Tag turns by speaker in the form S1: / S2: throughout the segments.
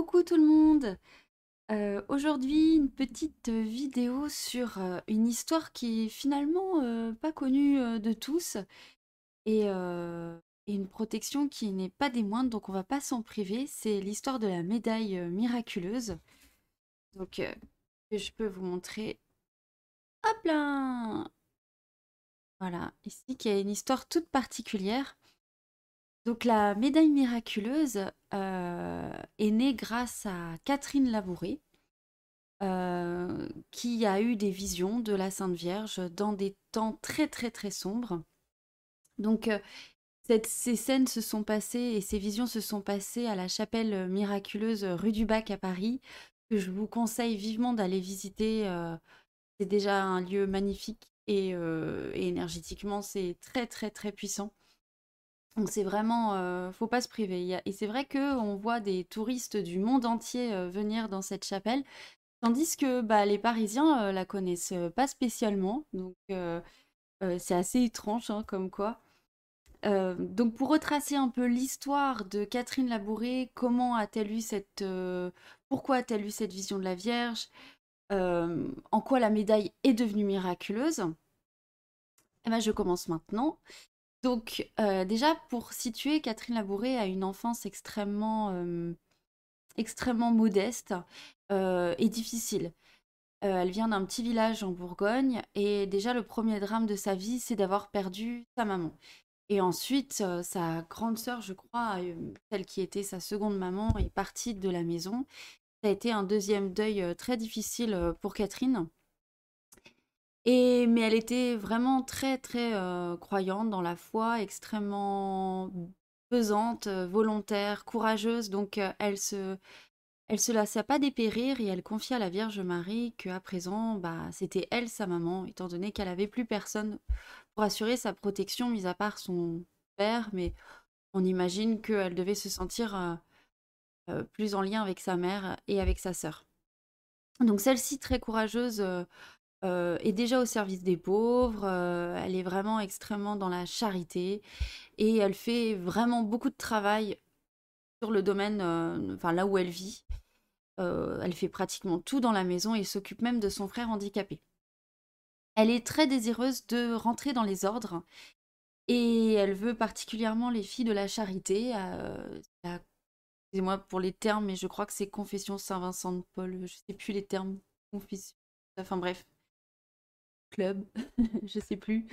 S1: Coucou tout le monde! Euh, aujourd'hui, une petite vidéo sur euh, une histoire qui est finalement euh, pas connue de tous et, une protection qui n'est pas des moindres, donc on va pas s'en priver. C'est l'histoire de la médaille miraculeuse. Donc, je peux vous montrer. Hop là! Voilà, ici qui a une histoire toute particulière. Donc la médaille miraculeuse euh, est née grâce à Catherine Labouré, euh, qui a eu des visions de la Sainte Vierge dans des temps très très très sombres. Donc euh, ces scènes se sont passées et ces visions se sont passées à la chapelle miraculeuse rue du Bac à Paris, que je vous conseille vivement d'aller visiter. c'est déjà un lieu magnifique et énergétiquement c'est très très très puissant. Donc c'est vraiment, euh, faut pas se priver. Et c'est vrai qu'on voit des touristes du monde entier euh, venir dans cette chapelle, tandis que bah, les Parisiens euh, la connaissent pas spécialement. Donc c'est assez étrange, hein, comme quoi. donc pour retracer un peu l'histoire de Catherine Labouré, comment a-t-elle eu cette, pourquoi a-t-elle eu cette vision de la Vierge, en quoi la médaille est devenue miraculeuse? Eh ben, je commence maintenant. Donc, euh, déjà, pour situer, Catherine Labouré a une enfance extrêmement, euh, extrêmement modeste euh, et difficile. elle vient d'un petit village en Bourgogne et déjà le premier drame de sa vie, c'est d'avoir perdu sa maman. Et ensuite, sa grande sœur, je crois, celle qui était sa seconde maman, est partie de la maison. Ça a été un deuxième deuil très difficile pour Catherine. Mais elle était vraiment très, très, euh, croyante dans la foi, extrêmement pesante, euh, volontaire, courageuse, donc euh, elle se elle se laissa pas dépérir et elle confia à la Vierge Marie qu'à présent, bah, c'était elle sa maman, étant donné qu'elle avait plus personne pour assurer sa protection, mis à part son père, mais on imagine qu'elle devait se sentir, plus en lien avec sa mère et avec sa sœur. Donc celle-ci, très courageuse, euh, est déjà au service des pauvres, euh, elle est vraiment extrêmement dans la charité et elle fait vraiment beaucoup de travail sur le domaine, euh, enfin là où elle vit. elle fait pratiquement tout dans la maison et s'occupe même de son frère handicapé. Elle est très désireuse de rentrer dans les ordres et elle veut particulièrement les filles de la charité. Excusez-moi pour les termes, mais je crois que c'est Confession Saint-Vincent de Paul, je ne sais plus les termes. Confession. Enfin bref, club, je sais plus.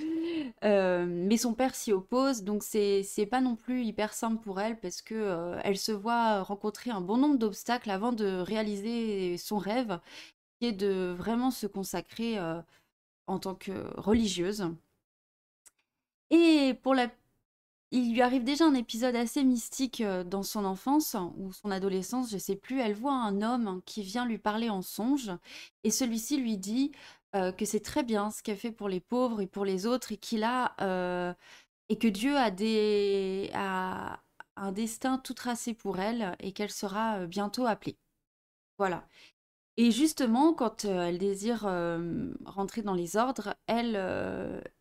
S1: Euh, mais son père s'y oppose, donc c'est pas non plus hyper simple pour elle parce que euh, elle se voit rencontrer un bon nombre d'obstacles avant de réaliser son rêve, qui est de vraiment se consacrer euh, en tant que religieuse. Et pour la il lui arrive déjà un épisode assez mystique dans son enfance ou son adolescence, je sais plus. Elle voit un homme qui vient lui parler en songe et celui-ci lui dit euh, que c'est très bien ce qu'elle fait pour les pauvres et pour les autres et qu'il a euh, et que Dieu a des a un destin tout tracé pour elle et qu'elle sera euh, bientôt appelée. Voilà. Et justement, quand elle désire rentrer dans les ordres, elle,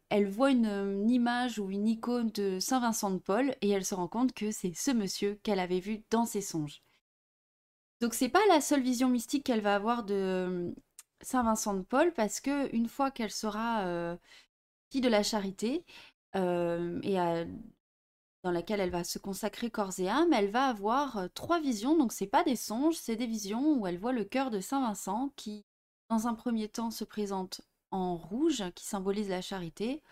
S1: elle voit une, une, image ou une icône de Saint Vincent de Paul et elle se rend compte que c'est ce monsieur qu'elle avait vu dans ses songes. Donc c'est pas la seule vision mystique qu'elle va avoir de, Saint-Vincent de Paul parce que une fois qu'elle sera euh, fille de la charité euh, et dans laquelle elle va se consacrer corps et âme, elle va avoir euh, trois visions. Donc c'est pas des songes, c'est des visions où elle voit le cœur de Saint-Vincent qui, dans un premier temps, se présente en rouge, qui symbolise la charité.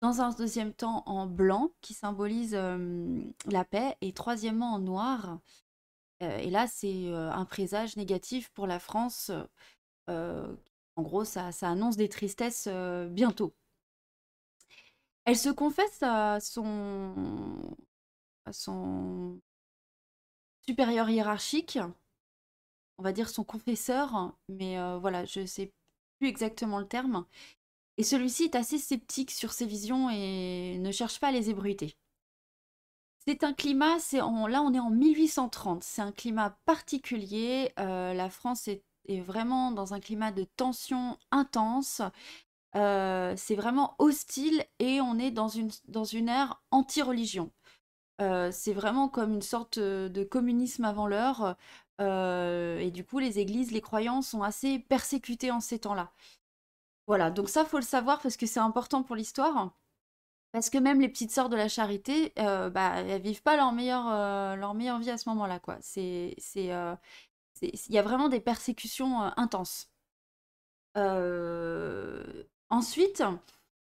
S1: Dans un deuxième temps, en blanc, qui symbolise la paix. Et troisièmement, en noir. et là, c'est un présage négatif pour la France en gros, ça, annonce des tristesses euh, bientôt. Elle se confesse à son, supérieur hiérarchique, on va dire son confesseur, mais euh, voilà, je ne sais plus exactement le terme. Et celui-ci est assez sceptique sur ses visions et ne cherche pas à les ébruiter. C'est un climat, c'est là on est en 1830, c'est un climat particulier, la France est est vraiment dans un climat de tension intense. Euh, c'est vraiment hostile et on est dans une, dans une ère anti-religion. c'est vraiment comme une sorte de communisme avant l'heure. et du coup, les églises, les croyants sont assez persécutés en ces temps-là. Voilà, donc ça, faut le savoir parce que c'est important pour l'histoire. Parce que même les petites sœurs de la charité, euh, bah, elles vivent pas leur meilleure, euh, leur meilleure vie à ce moment-là, quoi. C'est, c'est, euh, il y a vraiment des persécutions intenses. ensuite,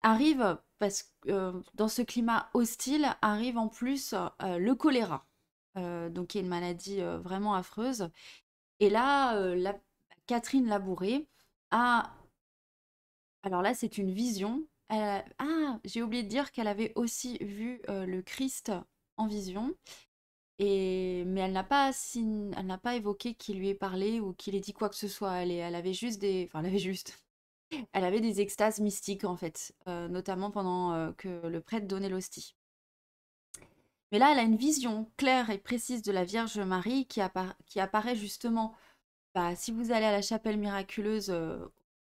S1: arrive, parce que dans ce climat hostile, arrive en plus le choléra, donc qui est une maladie vraiment affreuse. Et là, Catherine Labouré a alors là, c'est une vision. Ah, j'ai oublié de dire qu'elle avait aussi vu euh, le Christ en vision. Mais elle n'a pas, évoqué qu'il lui ait parlé ou qu'il ait dit quoi que ce soit. Elle, avait juste des... Enfin, elle avait juste... Elle avait des extases mystiques, en fait. Euh, notamment pendant euh, que le prêtre donnait l'hostie. Mais là, elle a une vision claire et précise de la Vierge Marie qui, apparaît justement... Bah, si vous allez à la chapelle miraculeuse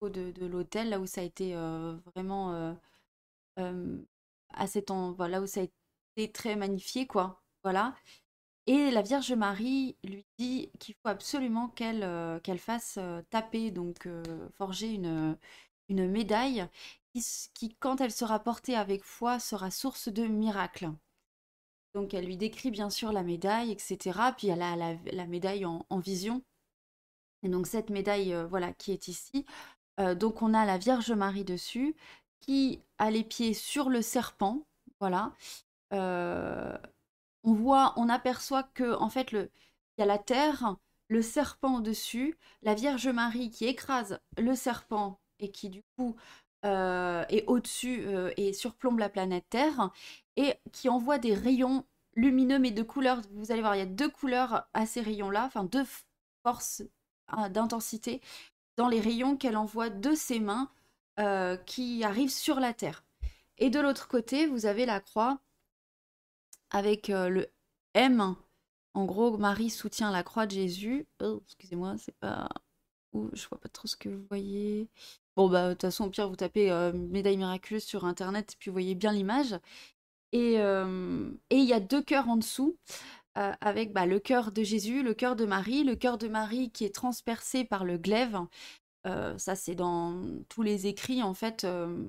S1: de, de l'hôtel, là où ça a été euh, vraiment euh, euh, à cet là où ça a été très magnifié, quoi. Voilà. Et la Vierge Marie lui dit qu'il faut absolument qu'elle qu'elle fasse taper, donc forger une, une médaille qui, qui, quand elle sera portée avec foi, sera source de miracles. Donc elle lui décrit bien sûr la médaille, etc. Puis elle a la, médaille en, en, vision. Et donc cette médaille, voilà, qui est ici, euh, donc on a la Vierge Marie dessus qui a les pieds sur le serpent. Voilà. Euh, on voit, on aperçoit que en fait il y a la terre, le serpent au-dessus, la Vierge Marie qui écrase le serpent et qui du coup euh, est au-dessus et surplombe la planète Terre et qui envoie des rayons lumineux mais de couleurs. Vous allez voir, il y a deux couleurs à ces rayons-là, enfin deux forces hein, d'intensité dans les rayons qu'elle envoie de ses mains euh, qui arrivent sur la terre. Et de l'autre côté, vous avez la croix avec euh, le M. En gros, Marie soutient la croix de Jésus. Oh, excusez-moi, c'est pas. Je vois pas trop ce que vous voyez. Bon, bah, de toute façon, au pire, vous tapez euh, médaille miraculeuse sur internet, et puis vous voyez bien l'image. Et il y a deux cœurs en dessous. Euh, avec bah, le cœur de Jésus, le cœur de Marie, le cœur de Marie qui est transpercé par le glaive. Euh, ça, c'est dans tous les écrits, en fait, euh,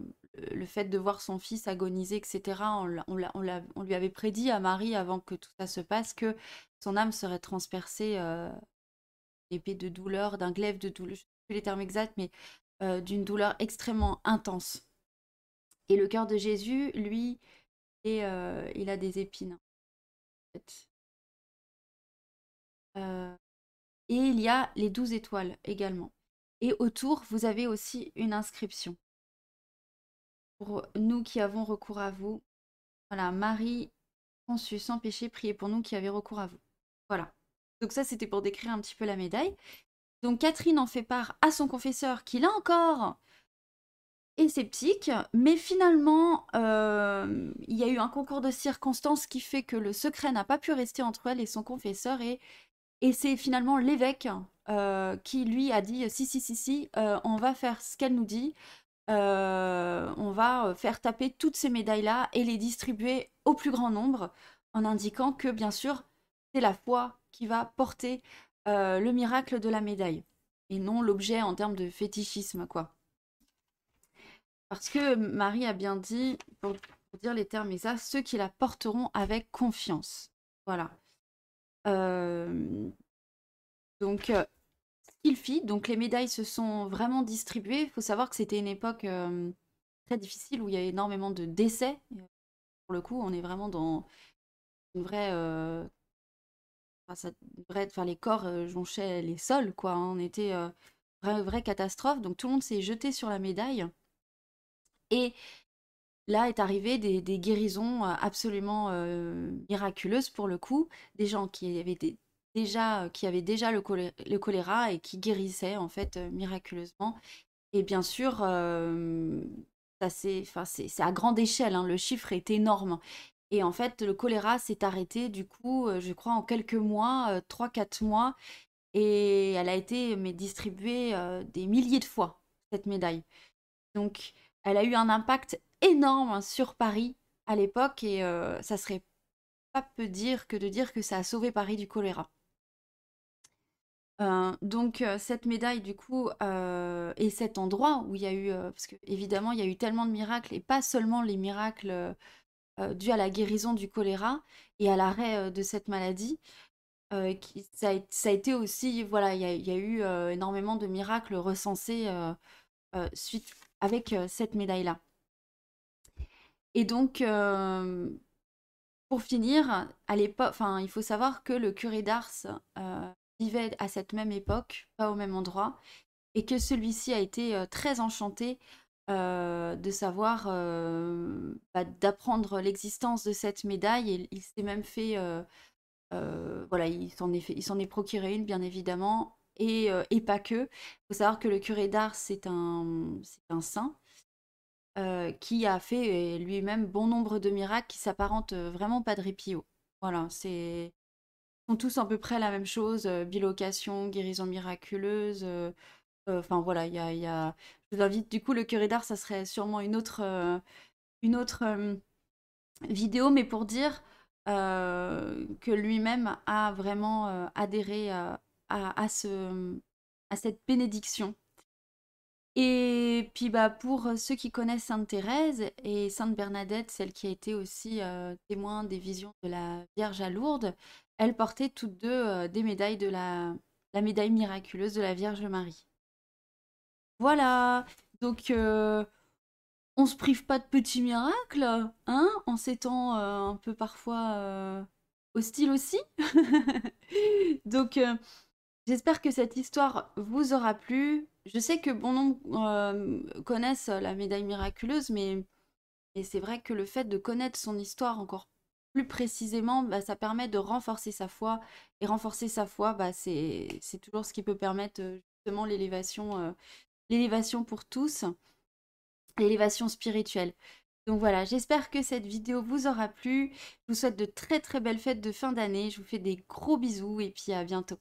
S1: le fait de voir son fils agoniser, etc. On, lui avait prédit à Marie, avant que tout ça se passe, que son âme serait transpercée épée de douleur, d'un glaive de douleur, je ne sais plus les termes exacts, mais d'une douleur extrêmement intense. Et le cœur de Jésus, lui, il a des épines. Euh, et il y a les douze étoiles également. Et autour, vous avez aussi une inscription. Pour nous qui avons recours à vous. Voilà, Marie conçue sans péché, priez pour nous qui avez recours à vous. Voilà. Donc ça, c'était pour décrire un petit peu la médaille. Donc Catherine en fait part à son confesseur qui, là encore, est sceptique, mais finalement, euh, il y a eu un concours de circonstances qui fait que le secret n'a pas pu rester entre elle et son confesseur et c'est finalement l'évêque euh, qui lui a dit si, si, si, si, euh, on va faire ce qu'elle nous dit. Euh, on va faire taper toutes ces médailles-là et les distribuer au plus grand nombre en indiquant que, bien sûr, c'est la foi qui va porter le miracle de la médaille et non l'objet en termes de fétichisme, quoi. Parce que Marie a bien dit, pour, dire les termes ceux qui la porteront avec confiance. Voilà donc, qu'il fit, donc les médailles se sont vraiment distribuées. Il faut savoir que c'était une époque très difficile où il y a énormément de décès. Pour le coup, on est vraiment dans une vraie. Enfin, les corps jonchaient les sols, quoi. Hein. On était vraie, vraie catastrophe. Donc tout le monde s'est jeté sur la médaille. Et là est arrivé des, guérisons euh, absolument euh, miraculeuses pour le coup, des gens qui avaient déjà, qui avaient déjà le, choléra et qui guérissaient en fait euh, miraculeusement. Et bien sûr, ça c'est, à grande échelle, hein, le chiffre est énorme. Et en fait, le choléra s'est arrêté du coup, je crois, en quelques mois, 3-4 mois. Et elle a été mais, distribuée des milliers de fois, cette médaille. Donc, elle a eu un impact énorme sur Paris à l'époque et euh, ça serait pas peu dire que de dire que ça a sauvé Paris du choléra. Euh, donc cette médaille du coup et cet endroit où il y a eu parce que évidemment il y a eu tellement de miracles et pas seulement les miracles dus à la guérison du choléra et à l'arrêt de cette maladie qui, ça, a, été aussi voilà il y a, eu énormément de miracles recensés suite avec cette médaille là et donc pour finir à l'époque enfin il faut savoir que le curé d'Ars vivait à cette même époque, pas au même endroit, et que celui-ci a été euh, très enchanté euh, de savoir, euh, bah, d'apprendre l'existence de cette médaille, et il s'est même fait, voilà, il s'en est, est procuré une, bien évidemment, et, et pas que. Il faut savoir que le curé d'Ars, c'est un, un saint. qui a fait lui-même bon nombre de miracles qui s'apparentent vraiment pas de Pio. Voilà, c'est tous à peu près la même chose, euh, bilocation, guérison miraculeuse. Euh, euh, enfin voilà, il y a, Je vous invite, du coup, le curé d'art, ça serait sûrement une autre, une autre vidéo, mais pour dire que lui-même a vraiment adhéré à, à, ce, à cette bénédiction. Et puis bah, pour ceux qui connaissent Sainte Thérèse et Sainte Bernadette, celle qui a été aussi témoin des visions de la Vierge à Lourdes, elles portaient toutes deux euh, des médailles de la, médaille miraculeuse de la Vierge Marie. Voilà, donc euh, on se prive pas de petits miracles, hein, en ces temps euh, un peu parfois hostiles aussi. donc j'espère que cette histoire vous aura plu. Je sais que bon nombre connaissent la médaille miraculeuse, mais, mais c'est vrai que le fait de connaître son histoire encore plus précisément, bah, ça permet de renforcer sa foi. Et renforcer sa foi, bah, c'est toujours ce qui peut permettre justement l'élévation l'élévation pour tous, l'élévation spirituelle. Donc voilà, j'espère que cette vidéo vous aura plu. Je vous souhaite de très très belles fêtes de fin d'année. Je vous fais des gros bisous et puis à bientôt.